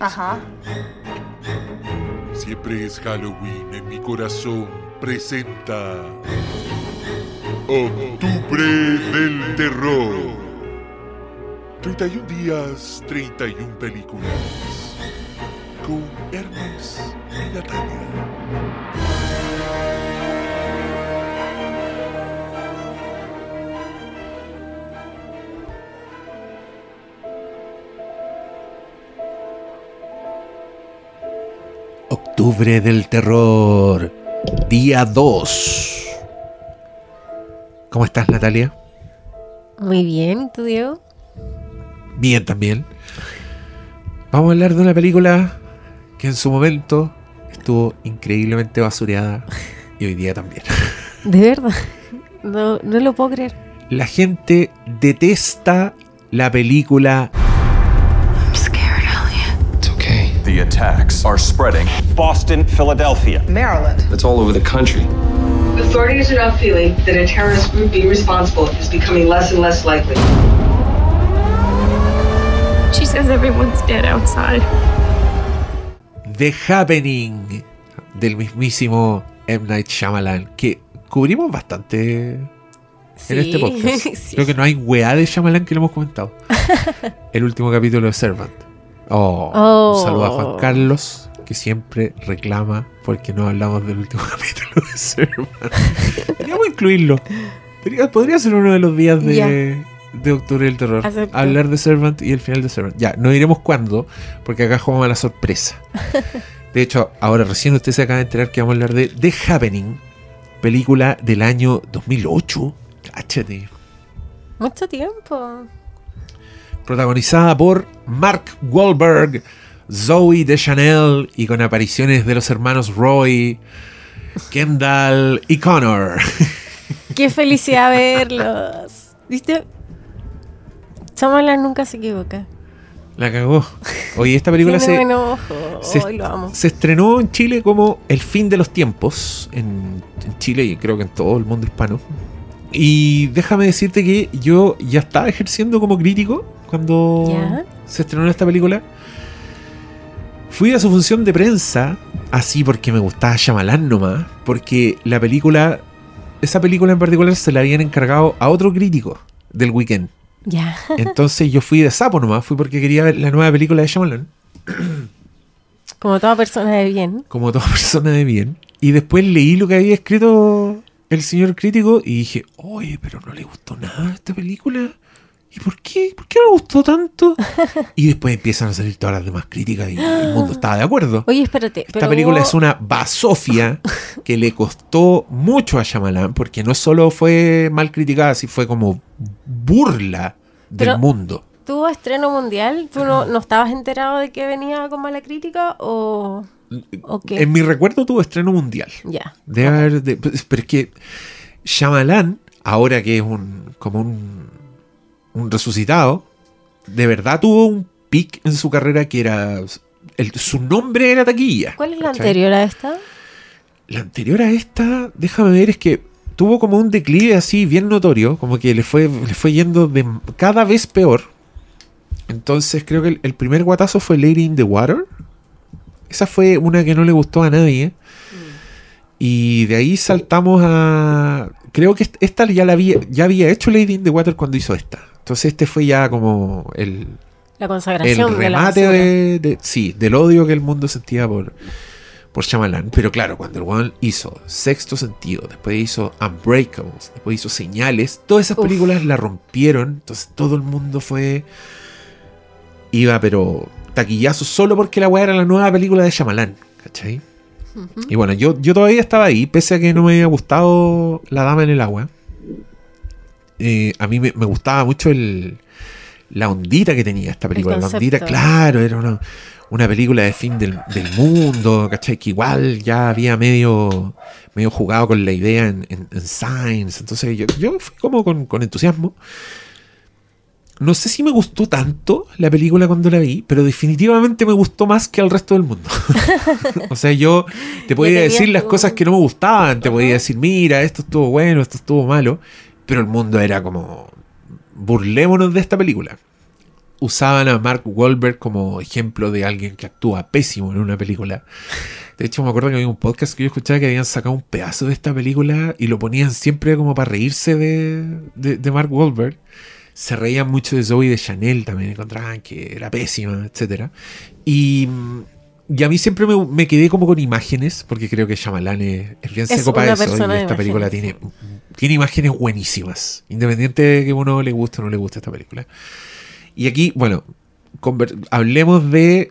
Ajá. Siempre es Halloween en mi corazón. Presenta. Octubre del Terror. 31 días, 31 películas. Con Hermes y Natalia. Octubre del Terror, día 2. ¿Cómo estás, Natalia? Muy bien, ¿tú, Diego? Bien también. Vamos a hablar de una película que en su momento estuvo increíblemente basureada y hoy día también. De verdad. No, no lo puedo creer. La gente detesta la película attacks are spreading. Boston, Philadelphia. Maryland. It's all over the country. Authorities are now feeling that a terrorist group being responsible is becoming less and less likely. She says everyone's dead outside. The Happening del mismísimo M. Night Shyamalan, que cubrimos bastante en este podcast. sí. Creo que no hay weá de Shyamalan que lo hemos comentado. El último capítulo de Servant. Oh, Oh. Un saludo a Juan Carlos, que siempre reclama porque no hablamos del último capítulo de Servant. Deberíamos incluirlo. Podría, podría ser uno de los días de, de Octubre del Terror. Acepto. Hablar de Servant y el final de Servant. Ya, no diremos cuándo, porque acá jugamos a la sorpresa. De hecho, ahora recién usted se acaba de enterar que vamos a hablar de The Happening, película del año 2008. Cáchate. Mucho tiempo. Protagonizada por Mark Wahlberg, Zoe Deschanel y con apariciones de los hermanos Roy, Kendall y Connor. Qué felicidad verlos. ¿Viste? Shyamalan nunca se equivoca. La cagó. Oye, esta película se, se, Ay, lo amo. se estrenó en Chile como El fin de los tiempos, en, en Chile y creo que en todo el mundo hispano. Y déjame decirte que yo ya estaba ejerciendo como crítico cuando ¿Ya? se estrenó esta película. Fui a su función de prensa, así porque me gustaba Shyamalan nomás, porque la película, esa película en particular se la habían encargado a otro crítico del weekend. Ya. Entonces yo fui de sapo nomás, fui porque quería ver la nueva película de Shyamalan, Como toda persona de bien. como toda persona de bien. Y después leí lo que había escrito el señor crítico y dije, oye, pero no le gustó nada esta película. ¿Y por qué? ¿Por qué no le gustó tanto? Y después empiezan a salir todas las demás críticas y el mundo estaba de acuerdo. Oye, espérate. Esta película es una basofia que le costó mucho a Shyamalan porque no solo fue mal criticada, sino fue como burla del Pero- mundo. ¿Tuvo estreno mundial? ¿Tú no, no estabas enterado de que venía con mala crítica o, o qué? En mi recuerdo tuvo estreno mundial. Ya. Debe haber de- pero es que Shyamalan, ahora que es un como un, un resucitado, de verdad tuvo un pic en su carrera que era el- su nombre era taquilla. ¿Cuál es la ¿cachai? anterior a esta? La anterior a esta, déjame ver, es que tuvo como un declive así bien notorio, como que le fue, le fue yendo de cada vez peor. Entonces creo que el, el primer guatazo fue Lady in the Water. Esa fue una que no le gustó a nadie. Y de ahí saltamos a... Creo que est- esta ya la había, ya había hecho Lady in the Water cuando hizo esta. Entonces este fue ya como el, La el consagración de la remate de, de- sí, del odio que el mundo sentía por, por Shyamalan. Pero claro, cuando el one hizo Sexto Sentido, después hizo Unbreakables, después hizo Señales, todas esas Uf. películas la rompieron. Entonces todo el mundo fue... Iba, pero taquillazo solo porque la weá era la nueva película de Shyamalan. ¿Cachai? Y bueno, yo, yo todavía estaba ahí, pese a que no me había gustado La Dama en el Agua. Eh, a mí me, me gustaba mucho el, la ondita que tenía esta película. La ondita, claro, era una, una película de fin del, del mundo, ¿cachai? Que igual ya había medio, medio jugado con la idea en, en, en Science. Entonces yo, yo fui como con, con entusiasmo. No sé si me gustó tanto la película cuando la vi, pero definitivamente me gustó más que al resto del mundo. o sea, yo te podía decir las cosas que no me gustaban, te podía decir, mira, esto estuvo bueno, esto estuvo malo, pero el mundo era como, burlémonos de esta película. usaban a Mark Wahlberg como ejemplo de alguien que actúa pésimo en una película. De hecho, me acuerdo que había un podcast que yo escuchaba que habían sacado un pedazo de esta película y lo ponían siempre como para reírse de, de, Mark Wahlberg. Se reían mucho de Zoe de Chanel también, encontraban que era pésima, etc. Y, y a mí siempre me, me quedé como con imágenes, porque creo que Shyamalan es, es bien Es seco para eso. Y esta película tiene, tiene imágenes buenísimas, independiente de que uno le guste o no le guste esta película. Y aquí, bueno, hablemos de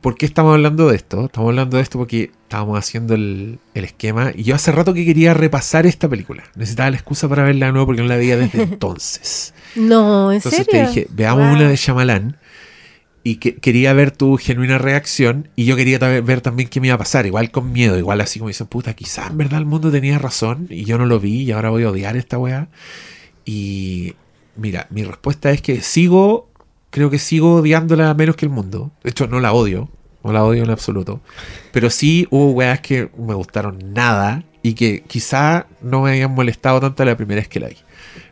por qué estamos hablando de esto. Estamos hablando de esto porque estábamos haciendo el, el esquema. Y yo hace rato que quería repasar esta película. Necesitaba la excusa para verla de nuevo porque no la veía desde entonces. No, ¿en Entonces serio? te dije, veamos Wow. una de Shyamalan. Y que, quería ver tu genuina reacción. Y yo quería ver también qué me iba a pasar. Igual con miedo. Igual así como dicen, puta, quizás en verdad el mundo tenía razón. Y yo no lo vi. Y ahora voy a odiar esta weá. Y mira, mi respuesta es que sigo. Creo que sigo odiándola menos que el mundo. De hecho, no la odio. No la odio en absoluto. Pero sí hubo weas que me gustaron nada. Y que quizá no me habían molestado tanto la primera vez que la vi.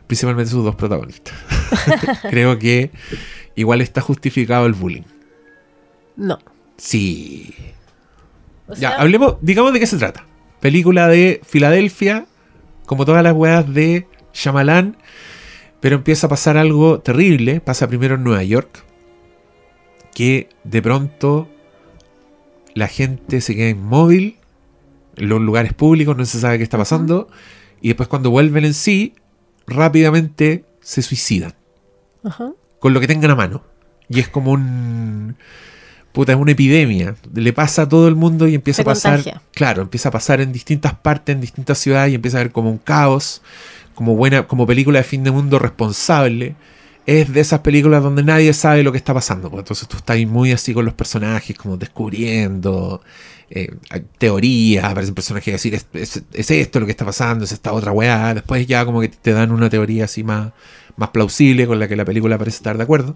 Principalmente sus dos protagonistas. creo que igual está justificado el bullying. No. Sí. O Ya, hablemos, digamos de qué se trata. Película de Filadelfia, como todas las weas de Shyamalan, pero empieza a pasar algo terrible. Pasa primero en Nueva York, que de pronto la gente se queda inmóvil en los lugares públicos, no se sabe qué está pasando, y después cuando vuelven en sí, rápidamente se suicidan Ajá. Con lo que tengan a mano. Y es como un. Puta, es una epidemia. Le pasa a todo el mundo y empieza Se a pasar. contagia. Claro, empieza a pasar en distintas partes, en distintas ciudades y empieza a haber como un caos. Como buena, como película de fin de mundo responsable. Es de esas películas donde nadie sabe lo que está pasando. pues. Entonces tú estás ahí muy así con los personajes, como descubriendo. Eh, teorías, aparecen personajes que decir es esto lo que está pasando, es esta otra weá. Después ya como que te dan una teoría así más, más plausible con la que la película parece estar de acuerdo.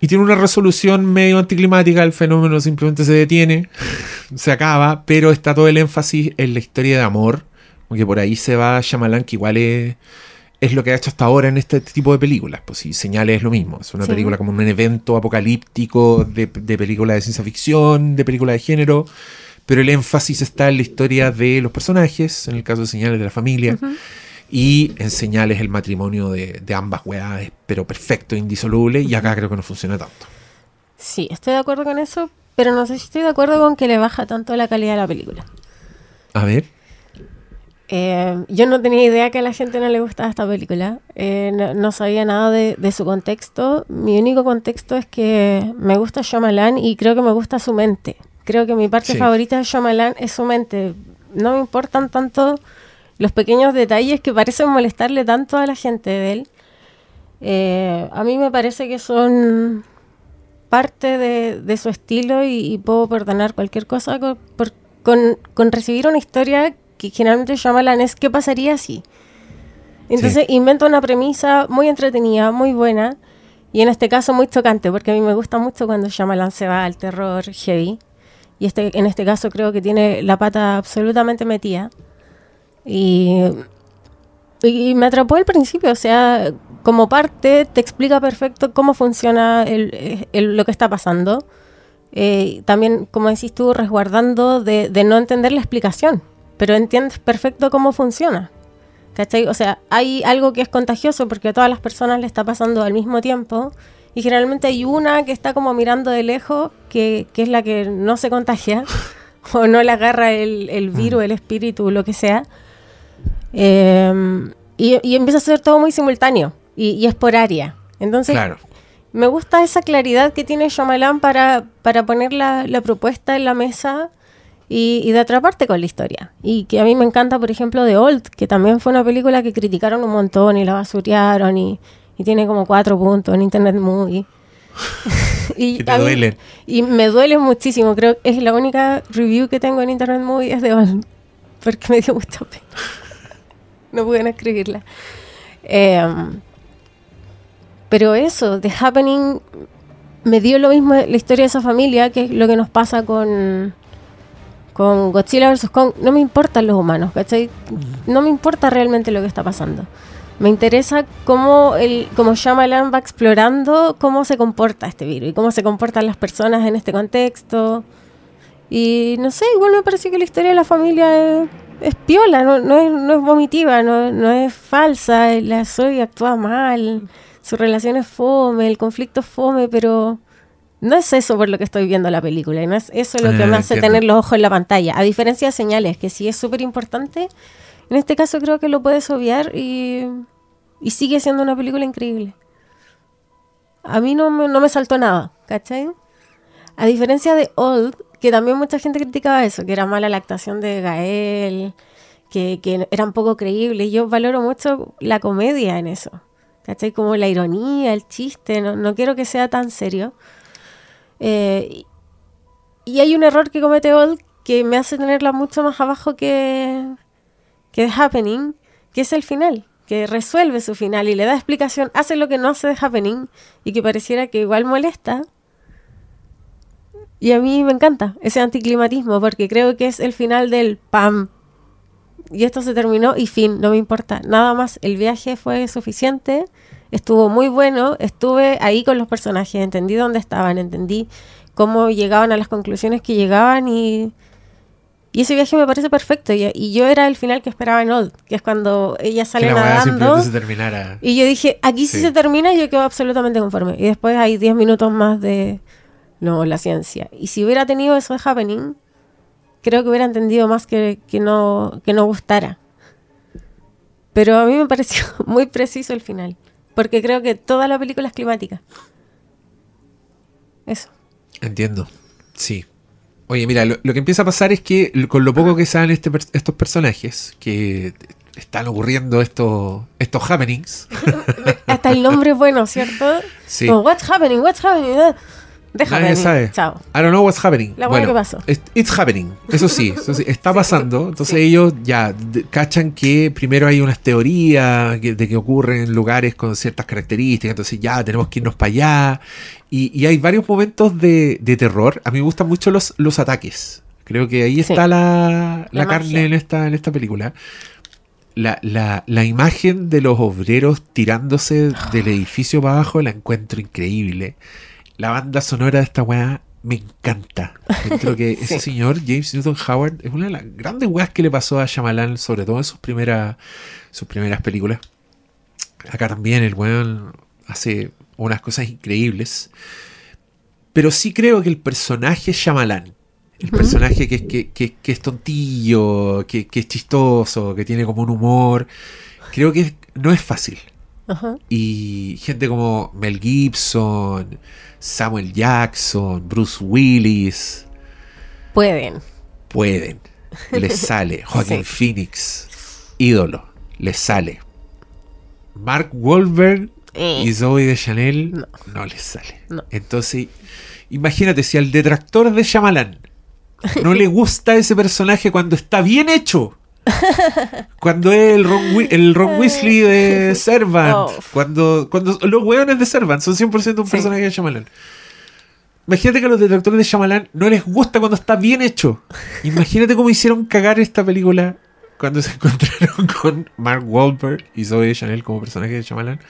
Y tiene una resolución medio anticlimática, el fenómeno simplemente se detiene, se acaba, pero está todo el énfasis en la historia de amor, porque por ahí se va Shyamalan, que igual es, es lo que ha hecho hasta ahora en este tipo de películas. Pues si Señales es lo mismo, es una Sí. película como un evento apocalíptico de, de película de ciencia ficción, de película de género, pero el énfasis está en la historia de los personajes, en el caso de Señales de la familia. Y en señales el matrimonio de, de ambas weas, pero perfecto, indisoluble, y acá creo que no funciona tanto. Sí, estoy de acuerdo con eso, pero no sé si estoy de acuerdo con que le baja tanto la calidad de la película. A ver, Eh, yo no tenía idea que a la gente no le gustaba esta película. Eh, no, no sabía nada de, de su contexto. Mi único contexto es que me gusta Shyamalan y creo que me gusta su mente. Creo que mi parte Sí. favorita de Shyamalan es su mente. No me importan tanto los pequeños detalles que parecen molestarle tanto a la gente de él. Eh, a mí me parece que son parte de, de su estilo y, y puedo perdonar cualquier cosa con, por- con- con recibir una historia que generalmente Shyamalan es ¿qué pasaría si? Entonces inventa una premisa muy entretenida, muy buena y en este caso muy tocante porque a mí me gusta mucho cuando Shyamalan se va al terror heavy y este, en este caso creo que tiene la pata absolutamente metida y, y me atrapó al principio, o sea, como parte te explica perfecto cómo funciona el- el- lo que está pasando. Eh, también, como decís tú, resguardando de, de no entender la explicación, pero entiendes perfecto cómo funciona. ¿Cachai? O sea, hay algo que es contagioso porque a todas las personas le está pasando al mismo tiempo y generalmente hay una que está como mirando de lejos, que, que es la que no se contagia o no le agarra el, el virus, el espíritu, lo que sea. Eh, y, y empieza a ser todo muy simultáneo y, y es por área. Entonces, claro. me gusta esa claridad que tiene Shyamalan para, para poner la, la propuesta en la mesa y, y de atraparte con la historia. Y que a mí me encanta, por ejemplo, The Old, que también fue una película que criticaron un montón y la basurearon y, y tiene como cuatro puntos en Internet Movie. y te mí- duelen. Y me duele muchísimo. Creo que es la única review que tengo en Internet Movie es de Old. Porque me dio mucha pena. no pude no escribirla. Em, pero eso, The Happening me dio lo mismo la historia de esa familia, que es lo que nos pasa con, con Godzilla vs. Kong. No me importan los humanos, ¿cachai? No me importa realmente lo que está pasando. Me interesa cómo, el, cómo Shyamalan va explorando cómo se comporta este virus y cómo se comportan las personas en este contexto. Y no sé, igual me parece que la historia de la familia es, es piola, no, no, es, no es vomitiva, no, no es falsa. La Zoe actúa mal, su relación es fome, el conflicto es fome, pero no es eso por lo que estoy viendo la película. y No es eso lo que Ah, me hace entiendo. tener los ojos en la pantalla. A diferencia de señales, que sí es súper importante, en este caso creo que lo puedes obviar y, y sigue siendo una película increíble. A mí no me, no me saltó nada, ¿cachai? A diferencia de Old, que también mucha gente criticaba eso, que era mala la actuación de Gael, que, que era un poco creíble. Yo valoro mucho la comedia en eso, ¿cachai? Como la ironía, el chiste, no, no quiero que sea tan serio. Eh, y- hay un error que comete Old que me hace tenerla mucho más abajo que, que The Happening, que es el final, que resuelve su final y le da explicación, hace lo que no hace The Happening y que pareciera que igual molesta. Y a mí me encanta ese anticlimatismo porque creo que es el final del PAM. Y esto se terminó y fin, no me importa. Nada más, el viaje fue suficiente, estuvo muy bueno, estuve ahí con los personajes, entendí dónde estaban, entendí cómo llegaban a las conclusiones que llegaban y, y ese viaje me parece perfecto. Y, y yo era el final que esperaba en Old, que es cuando ella Que sale la nadando. se terminara. Y yo dije, aquí sí. Sí. se termina y yo quedo absolutamente conforme. Y después hay 10 minutos más de no, la ciencia. Y si hubiera tenido eso de Happening, creo que hubiera entendido más que, que no, que no gustara. Pero a mí me pareció muy preciso el final. Porque creo que toda la película es climática. Eso. Entiendo. Sí. Oye, mira, lo, lo que empieza a pasar es que con lo poco que saben este estos personajes, que están ocurriendo estos, estos happenings, Hasta el nombre es bueno, ¿cierto? Sí. Como, what's happening? What's happening? Ah, De nadie sabe. Chao. I don't know what's happening. La bueno, que pasó. It's happening. Eso sí, eso sí, está pasando. Entonces ellos ya cachan que primero hay unas teorías de que ocurren en lugares con ciertas características. Entonces ya tenemos que irnos para allá. Y, y hay varios momentos de, de terror. A mí me gustan mucho los, los ataques. Creo que ahí Sí. está la, la La carne en esta, en esta película. La, la- la imagen de los obreros tirándose del edificio para abajo la encuentro increíble. La banda sonora de esta weá me encanta. Creo que ese señor, James Newton Howard, es una de las grandes weas que le pasó a Shyamalan, sobre todo en sus primeras, sus primeras películas. Acá también el weón hace unas cosas increíbles. Pero sí creo que el personaje Shyamalan, el personaje que, es- que, que- que es tontillo, que, que es chistoso, que tiene como un humor, creo que no es fácil. Ajá. Y gente como Mel Gibson, Samuel Jackson, Bruce Willis, Pueden. pueden. Les sale. Joaquin Sí. Phoenix, ídolo. Les sale. Mark Wahlberg Eh. y Zoe de Chanel No. no, les sale. No. Entonces, imagínate si al detractor de Shyamalan no le gusta ese personaje cuando está bien hecho. Cuando es el Ron, el Ron Weasley de Servant. Oh. Cuando, cuando los hueones de Servant son 100% un Sí. personaje de Shyamalan. Imagínate que a los detractores de Shyamalan no les gusta cuando está bien hecho. Imagínate cómo hicieron cagar esta película cuando se encontraron con Mark Wahlberg y Zoe Chanel como personaje de Shyamalan.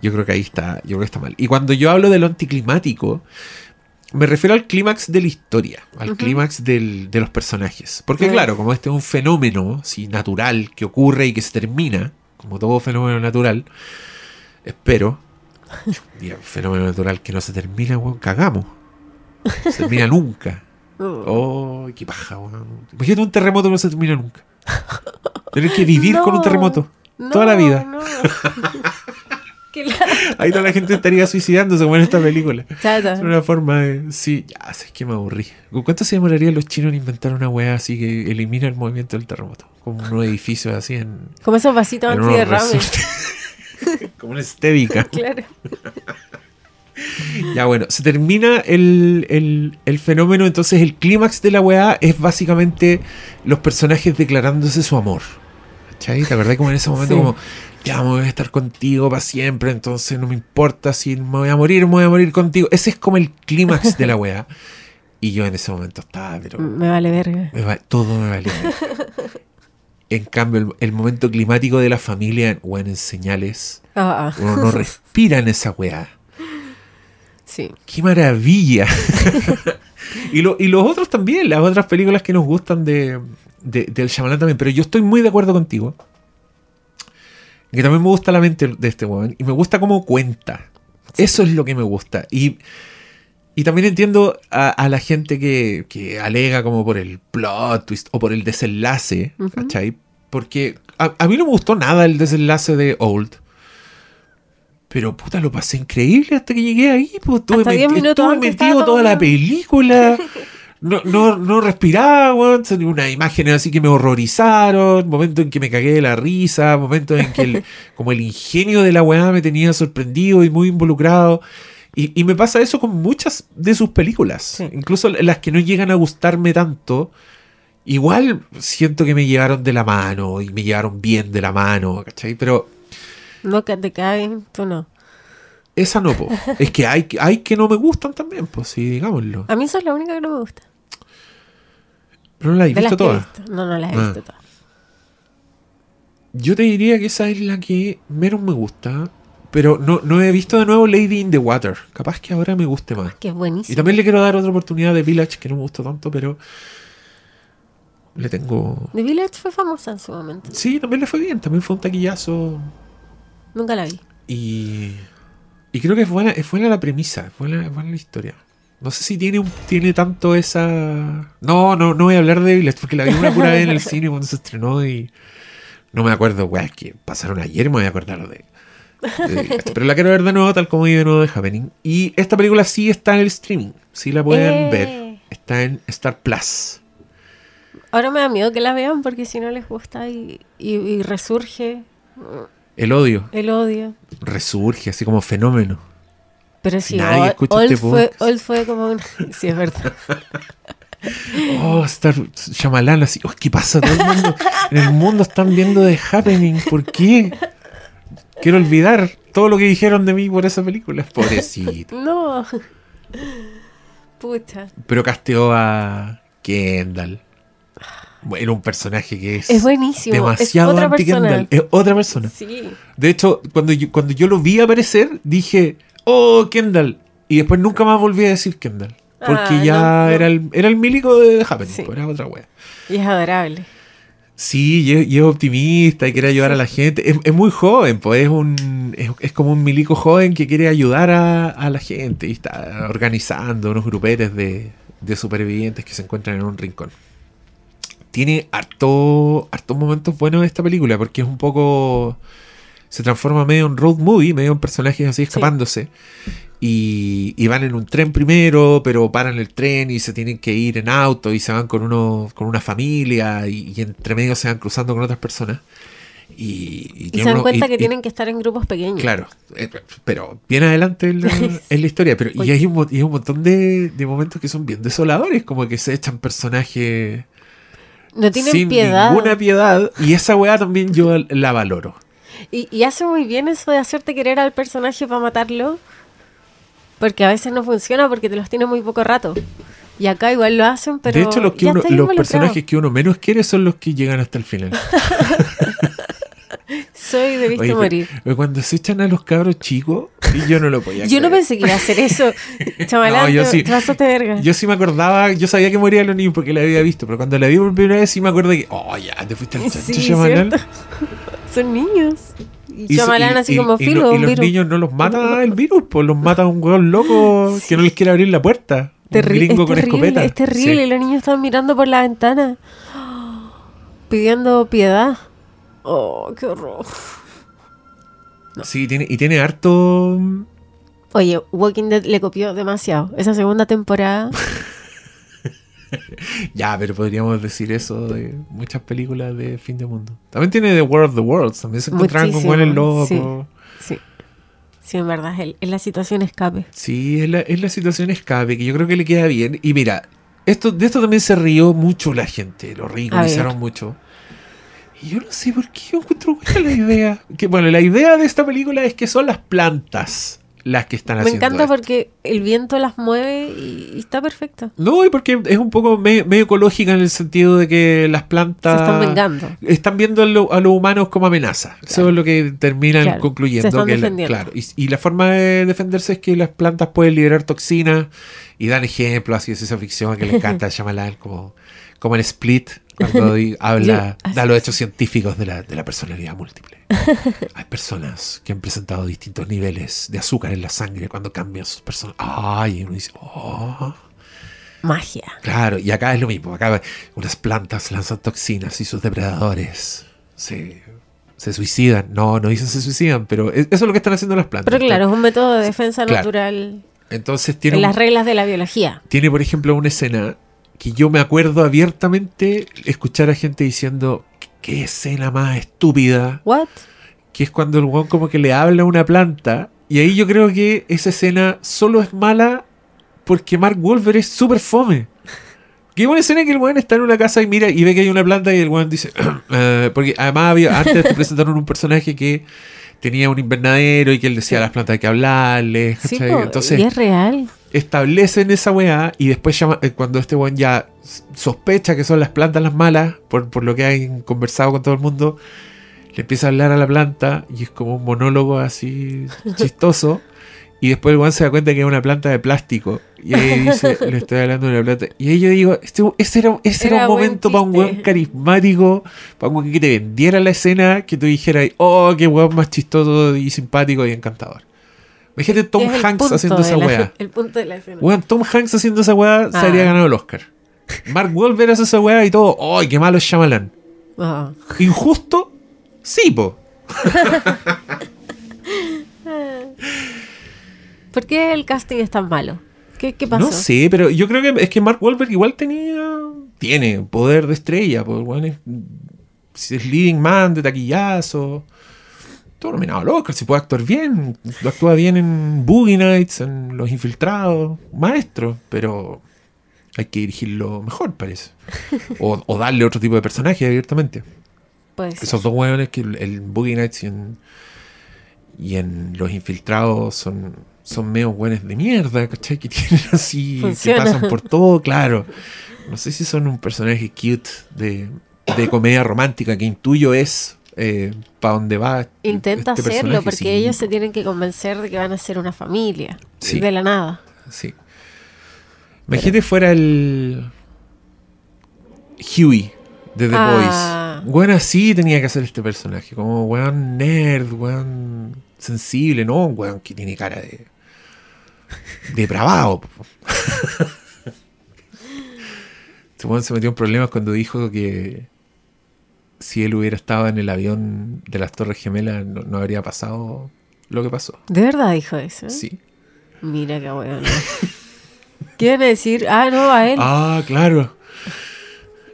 Yo creo que ahí está, yo creo que está mal. Y cuando yo hablo de lo anticlimático, me refiero al clímax de la historia, al clímax de los personajes. Porque claro, como este es un fenómeno sí, natural que ocurre y que se termina, como todo fenómeno natural, espero, y un fenómeno natural que no se termina, weón, cagamos. Se termina nunca. Oh, qué paja, weón. Imagínate un terremoto que no se termina nunca. Tener que vivir con un No, terremoto No, toda la vida. la- Ahí toda la gente estaría suicidándose como en esta película. Chata. Es una forma de. Sí, ya, es que me aburrí. ¿Con ¿Cuánto se demorarían los chinos en inventar una weá así que elimina el movimiento del terremoto? Como un edificio así en. Como esos vasitos en unos antiderrame. resortes. como una estética. Claro. Ya bueno, se termina el, el- el fenómeno, entonces el clímax de la weá es básicamente los personajes declarándose su amor. ¿Cachai? ¿Te acordás como en ese momento Sí. como, ya me voy a estar contigo para siempre, entonces no me importa si me voy a morir, me voy a morir contigo. Ese es como el clímax de la weá. Y yo en ese momento estaba, pero Me vale verga. me va- todo me valía. En cambio, el, el momento climático de la familia, bueno, en señales, Ah, ah. uno no respira en esa weá. Sí. ¡Qué maravilla! y, lo- y los otros también, las otras películas que nos gustan de, de- del Shyamalan también. Pero yo estoy muy de acuerdo contigo. Que también me gusta la mente de este weón. Y me gusta cómo cuenta. Eso es lo que me gusta. Y, y también entiendo a, a la gente que, que alega como por el plot twist o por el desenlace. ¿Cachai? Porque a, a mí no me gustó nada el desenlace de Old. Pero puta, lo pasé increíble hasta que llegué ahí. Pues, estuve Hasta 10 meti- minutos estuve metido toda la película. No, no, no respiraba, weón. Son unas imágenes así que me horrorizaron. Momento en que me cagué de la risa. Momento en que el, como el ingenio de la weá me tenía sorprendido y muy involucrado. Y, y me pasa eso con muchas de sus películas. Sí. Incluso las que no llegan a gustarme tanto. Igual siento que me llevaron de la mano y me llevaron bien de la mano, ¿cachai? Pero No que te caen, tú no. esa no, po. Es que hay, hay que no me gustan también, pues sí, digámoslo. A mí esa es la única que no me gusta. Pero no la las visto todas. No, no las he Ah. visto todas. Yo te diría que esa es la que menos me gusta. Pero no, no he visto de nuevo Lady in the Water. Capaz que ahora me guste más. Que es Y buenísimo. también le quiero dar otra oportunidad de Village, que no me gustó tanto, pero le tengo... The Village fue famosa en su momento. Sí, también le fue bien. También fue un taquillazo. Nunca la vi. Y, y creo que es buena, es buena la premisa, es buena, es buena la historia. No sé si tiene, un, tiene tanto esa... No, no, no voy a hablar de Village porque la vi una pura vez en el cine cuando se estrenó y no me acuerdo, weá, es que pasaron ayer, me voy a acordar de... Pero la quiero ver de nuevo, tal como vi de nuevo de Happening. Y esta película sí está en el streaming, sí la pueden Eh. ver. Está en Star Plus. Ahora me da miedo que la vean porque si no les gusta y, y- y resurge El odio el odio. resurge así como fenómeno. Pero sí, Nadie Old, escucha Old este fue. Old fue como un... Sí, es verdad. Oh, Star Shyamalan así. Oh, ¿Qué pasa? Todo el mundo, en el mundo están viendo The Happening. ¿Por qué? Quiero olvidar todo lo que dijeron de mí por esa película. Pobrecito. No. Pucha. Pero casteó a Kendall. Bueno, un personaje que es, Es buenísimo. demasiado es otra anti-Kendall. persona. Es otra persona. Sí. De hecho, cuando yo, cuando yo lo vi aparecer, dije, oh, Kendall. Y después nunca más volví a decir Kendall. Porque Ah, ya no, no. Era, el, era el milico de The Happening. Sí. pues, Era otra wea. Y es adorable. Sí, y es, y es optimista y quiere ayudar a la gente. Es, es muy joven, pues es, un, es, es como un milico joven que quiere ayudar a, a la gente y está organizando unos grupetes de, de supervivientes que se encuentran en un rincón. Tiene harto, hartos momentos buenos esta película porque es un poco... Se transforma medio en road movie, medio en personajes así escapándose. Y, y van en un tren primero, pero paran el tren y se tienen que ir en auto y se van con uno, con una familia y, y entre medio se van cruzando con otras personas. Y, Y se dan uno- cuenta y- que tienen que estar en grupos pequeños. Claro, eh, pero bien adelante en la, en la historia. Pero, y, hay un, hay un montón de, de momentos que son bien desoladores, como que se echan personajes No tienen sin piedad. ninguna piedad. Y esa weá también yo la valoro. Y, y hace muy bien eso de hacerte querer al personaje para matarlo. Porque a veces no funciona porque te los tiene muy poco rato. Y acá igual lo hacen, pero. de hecho, los, que uno- los personajes que uno menos quiere son los que llegan hasta el final. Soy de visto Oye, morir. pero Cuando se echan a los cabros chicos, y yo no lo podía Yo no pensé que iba a hacer eso. Chavalán, No, yo sí. te verga. Yo sí me acordaba, yo sabía que morían los niños porque la había visto, pero cuando la vi por primera vez sí me acuerdo que, oh, ya, te fuiste al chancho, Sí. Son niños. Y, Y, Chamalán así y- como y filo, lo- y los virus. niños no los mata el virus, pues los mata un hueón loco que no les quiere abrir la puerta. Un Terri- gringo es con terrible, escopeta. Es terrible. Sí. Y los niños están mirando por la ventana. Pidiendo piedad. Oh, qué horror. Sí, tiene, y tiene harto. Oye, Walking Dead le copió demasiado. Esa segunda temporada. Ya, pero podríamos decir eso de muchas películas de fin de mundo. También tiene The War of the Worlds. También se encontraban con Muchísimo, buenos locos. sí. Sí. Sí, en verdad, es, el- la situación escape. Sí, es la, es la situación escape que yo creo que le queda bien. Y mira, esto, de esto también se rió mucho la gente, lo ridiculizaron mucho. Y yo no sé por qué yo encuentro buena la idea. Que bueno, la idea de esta película es que son las plantas las que están Me haciendo encanta esto. porque el viento las mueve y, está perfecto. No, y porque es un poco me- medio ecológica en el sentido de que las plantas... Se están vengando. Están viendo a, lo- a los humanos como amenaza. Eso es lo que terminan Claro, concluyendo. se están que la- defendiendo. claro, y, y la forma de defenderse es que las plantas pueden liberar toxinas y dan ejemplos, así es esa ficción que le encanta a Shyamalan, como, como en Split, cuando habla, da los hechos científicos de la, de la personalidad múltiple. Hay personas que han presentado distintos niveles de azúcar en la sangre cuando cambian sus personas. Ay, uno dice, oh. Magia. Claro, y acá es lo mismo. Acá unas plantas lanzan toxinas y sus depredadores se, se suicidan. No, no dicen se suicidan, pero es- eso es lo que están haciendo las plantas. Pero claro, es un método de defensa Claro. natural Entonces tiene, en un- las reglas de la biología. tiene, por ejemplo, una escena que yo me acuerdo abiertamente escuchar a gente diciendo, "¿Qué- escena más estúpida, ¿What? que es cuando el weón como que le habla a una planta. Y ahí yo creo que esa escena solo es mala porque Mark Wolver es súper fome. Que es una escena que el weón está en una casa y mira y ve que hay una planta y el weón dice... eh, porque además había, antes te presentaron un personaje que tenía un invernadero y que él decía a las plantas hay que hablarles. Sí, po, Entonces y es real. Establecen esa weá y después llama, eh, cuando este weón ya sospecha que son las plantas las malas, por, por lo que han conversado con todo el mundo, le empieza a hablar a la planta y es como un monólogo así chistoso. Y después el weón se da cuenta que es una planta de plástico. Y ahí dice, le estoy hablando de una planta. Y ahí yo digo, este, ese era, ese era Era un momento para un weón carismático, para un weón que te vendiera la escena, que tú dijeras, oh, qué weón más chistoso y simpático y encantador. Imagínate Tom Es Hanks haciendo esa la- weá. El punto de la escena. Weón, Tom Hanks haciendo esa weá se Ah. habría ganado el Oscar. Mark Wahlberg hace esa weá y todo. ¡Ay, qué malo es Shyamalan! Ah. ¿Injusto? Sí, po. ¿Por qué el casting es tan malo? ¿Qué, qué pasó? No sé, pero yo creo que es que Mark Wahlberg igual tenía. Tiene poder de estrella, pues, weón. Es, si es leading man de taquillazo. Todo nominado al Oscar, si puede actuar bien. Actúa bien en Boogie Nights, en Los Infiltrados. Maestro, pero hay que dirigirlo mejor, parece. O, o darle otro tipo de personaje abiertamente. Pues Esos dos hueones que el, el Boogie Nights y en, y en Los Infiltrados son, son medio hueones de mierda, ¿cachai? Que tienen así, Funciona. que pasan por todo, claro. No sé si son un personaje cute de, de comedia romántica, que intuyo es para donde va. intenta este hacerlo porque sí. ellos se tienen que convencer de que van a ser una familia. Sí. De la nada. Sí. Imagínate fuera el Huey de The Ah. Boys. Weón así tenía que hacer este personaje. Como weón nerd, weón sensible, ¿no? Weón que tiene cara de. depravado. Este weón se metió en problemas cuando dijo que si él hubiera estado en el avión de las Torres Gemelas no, no habría pasado lo que pasó. ¿De verdad dijo eso? Sí. Mira qué bueno. ¿Quieren decir? Ah, no, a él. Ah, claro.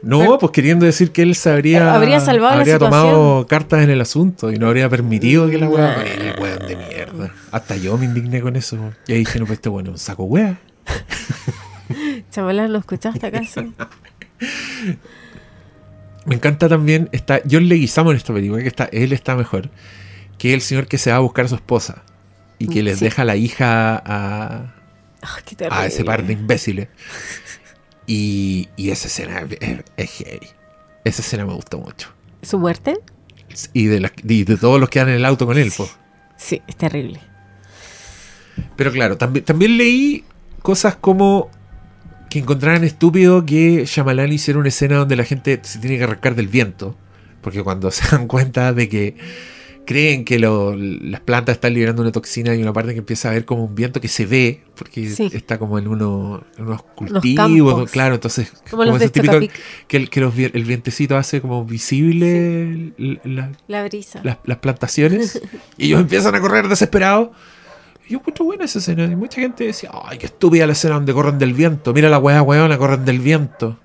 No, Pero- pues queriendo decir que él se habría, Habría salvado la habría tomado cartas en el asunto y no habría permitido que la weá. Nah. El weón de mierda. Hasta yo me indigné con eso. Y ahí dije, no, pues este bueno, un saco weá. Chavalán, ¿lo escuchaste acaso? Me encanta también, está John Leguizamo en esta película, que está, él está mejor, que es el señor que se va a buscar a su esposa y que les Sí. deja la hija a, qué a ese par de imbéciles. Y, y esa escena es, es heavy. Esa escena me gustó mucho. ¿Su muerte? Y de, las- y de todos los que dan en el auto con él. po. Sí, es terrible. Pero claro, también, también leí cosas como que encontraran estúpido que Shyamalan hiciera una escena donde la gente se tiene que arrancar del viento. Porque cuando se dan cuenta de que creen que lo- las plantas están liberando una toxina y una parte que empieza a ver como un viento que se ve, porque Sí. está como en, uno, en unos cultivos, claro, entonces Como que, el, que los el vientecito hace como visible la- La brisa. las, las plantaciones y ellos empiezan a correr desesperados. Yo encuentro buena esa escena. Y mucha gente decía, ay, qué estúpida la escena donde corren del viento. Mira la weá, weona, corren del viento.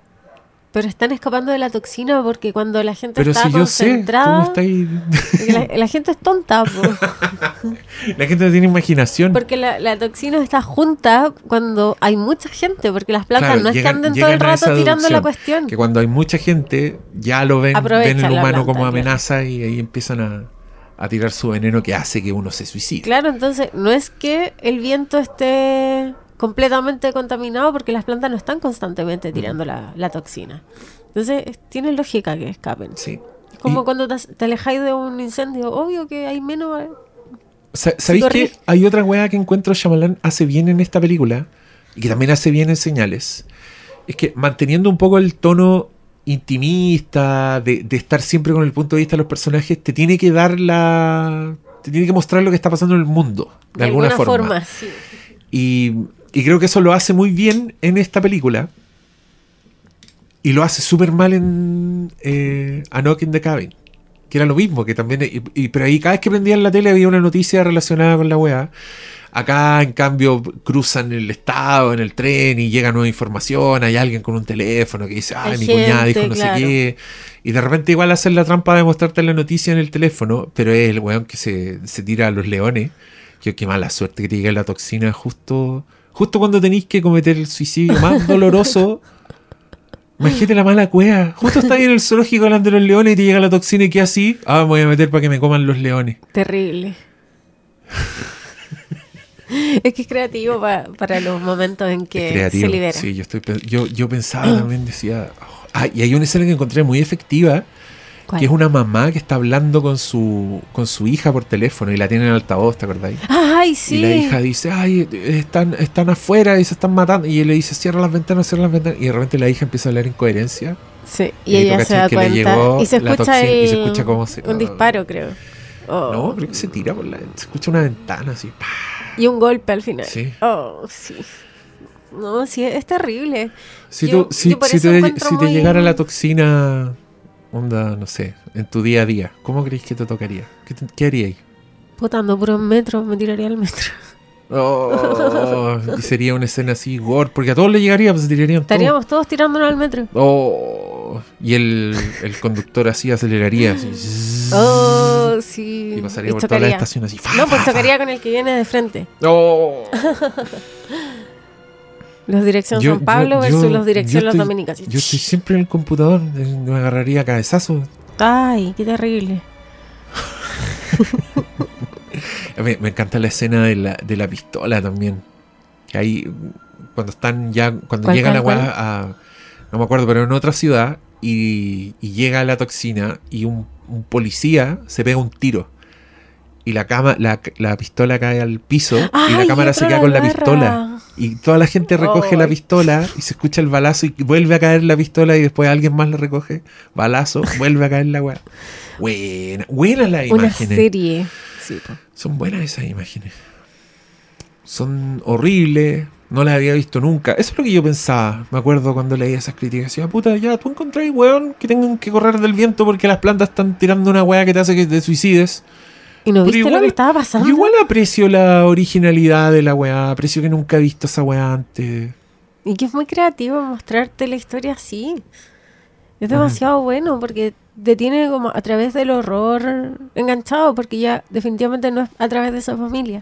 Pero están escapando de la toxina porque cuando la gente Pero está si yo sé, concentrada... estás ahí- porque la, la gente es tonta, la gente no tiene imaginación. porque la, la toxina está junta cuando hay mucha gente, porque las plantas Claro, no llegan- están todo el rato tirando la cuestión. Que cuando hay mucha gente, ya lo ven, Aprovechan ven el humano planta, como claro. amenaza y ahí empiezan a, a tirar su veneno que hace que uno se suicide. Claro, entonces no es que el viento esté completamente contaminado porque las plantas no están constantemente tirando la, la toxina. Entonces es- tiene lógica que escapen. Sí. Es como Y- cuando te, te alejáis de un incendio, obvio que hay menos... eh, Sa- ¿Sabéis que hay otra weá que encuentro Shyamalan hace bien en esta película y que también hace bien en Señales? Es que manteniendo un poco el tono intimista, de, de estar siempre con el punto de vista de los personajes, te tiene que dar la... te tiene que mostrar lo que está pasando en el mundo, de, alguna, forma. sí. Y, y creo que eso lo hace muy bien en esta película. Y lo hace súper mal en eh, A Knock in the Cabin. Que era lo mismo, que también. y- y- pero ahí cada vez que prendían la tele había una noticia relacionada con la weá. Acá, en cambio, cruzan el estado en el tren y llega nueva información. Hay alguien con un teléfono que dice, ay, Hay mi cuñada gente, dijo no claro. sé qué. Y de repente, igual hacen la trampa de mostrarte la noticia en el teléfono, pero es el weón que se, se tira a los leones. Que qué mala suerte que te llegue la toxina justo, justo cuando tenéis que cometer el suicidio más doloroso. Imagínate la mala cueva. Justo está ahí en el zoológico hablando de los leones y te llega la toxina y que así. Ah, me voy a meter para que me coman los leones. Terrible. es que es creativo pa- para los momentos en que creativo. se libera. Sí, yo, estoy, yo, yo pensaba también, decía. oh, ah, y hay una escena que encontré muy efectiva. ¿Cuál? Que es una mamá que está hablando con su, con su hija por teléfono y la tiene en altavoz, ¿te acordáis? Ay, sí. Y la hija dice, ay, están, están afuera y se están matando. Y él le dice, cierra las ventanas, cierra las ventanas. Y de repente la hija empieza a hablar incoherencia. Sí, y, Y ella se da cuenta. llegó Y se escucha, toxina y se el- escucha cómo se- un disparo, creo. Oh. No, creo que se tira por la... Se escucha una ventana así. ¡pah! Y un golpe al final. Sí. Oh, sí. No, sí, es terrible. Si, Yo- tú- si, yo por si eso te, si te llegara la toxina, onda, no sé, en tu día a día, ¿cómo crees que te tocaría? ¿Qué, te- qué haríais? Puta, ando por un metro, me tiraría al metro. Oh, y sería una escena así, gore, porque a todos le llegaría, pues se tirarían. Estaríamos todos tirándonos al metro. Oh, y el, el conductor así aceleraría, así, Oh, sí. y pasaría por toda la estación así. fa, No, pues fa, fa. chocaría con el que viene de frente. Oh. Los dirección Yo- San Pablo yo- versus los dirección Los Dominicas. Yo estoy siempre en el computador, eh, me agarraría a cabezazo. Ay, qué terrible. Me, me encanta la escena de la, de la pistola también. Que ahí, cuando están ya, cuando ¿Cuál, llega la weá a, no me acuerdo, pero en otra ciudad, y, y llega la toxina y un, un policía se pega un tiro. Y la, cama, la, la pistola cae al piso y la cámara se queda la con la pistola. Y toda la gente recoge la pistola y se escucha el balazo y vuelve a caer la pistola y después alguien más la recoge. Balazo, vuelve a caer la weá. Buena, buena la Una imágenes. serie. Sí. Son buenas esas imágenes. Son horribles. No las había visto nunca. Eso es lo que yo pensaba. Me acuerdo cuando leía esas críticas. Decía, puta, ya, tú encontrás, weón, que tengan que correr del viento porque las plantas están tirando una weá que te hace que te suicides. ¿Y no viste lo que estaba pasando? igual aprecio la originalidad de la weá. Aprecio que nunca he visto esa weá antes. Y que es muy creativo mostrarte la historia así. Es demasiado bueno porque te tiene como a través del horror enganchado porque ya definitivamente no es a través de esa familia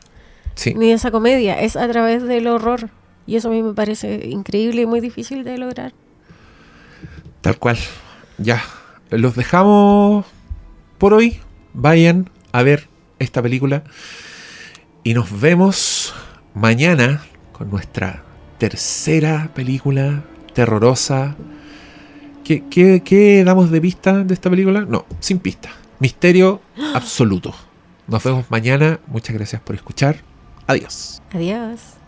Sí. ni de esa comedia, es a través del horror. Y eso a mí me parece increíble y muy difícil de lograr. Tal cual. Ya. Los dejamos por hoy. Vayan a ver esta película. Y nos vemos mañana con nuestra tercera película terrorosa. ¿Qué, qué, damos de pista de esta película? No, sin pista. Misterio absoluto. Nos vemos mañana. Muchas gracias por escuchar. Adiós. Adiós.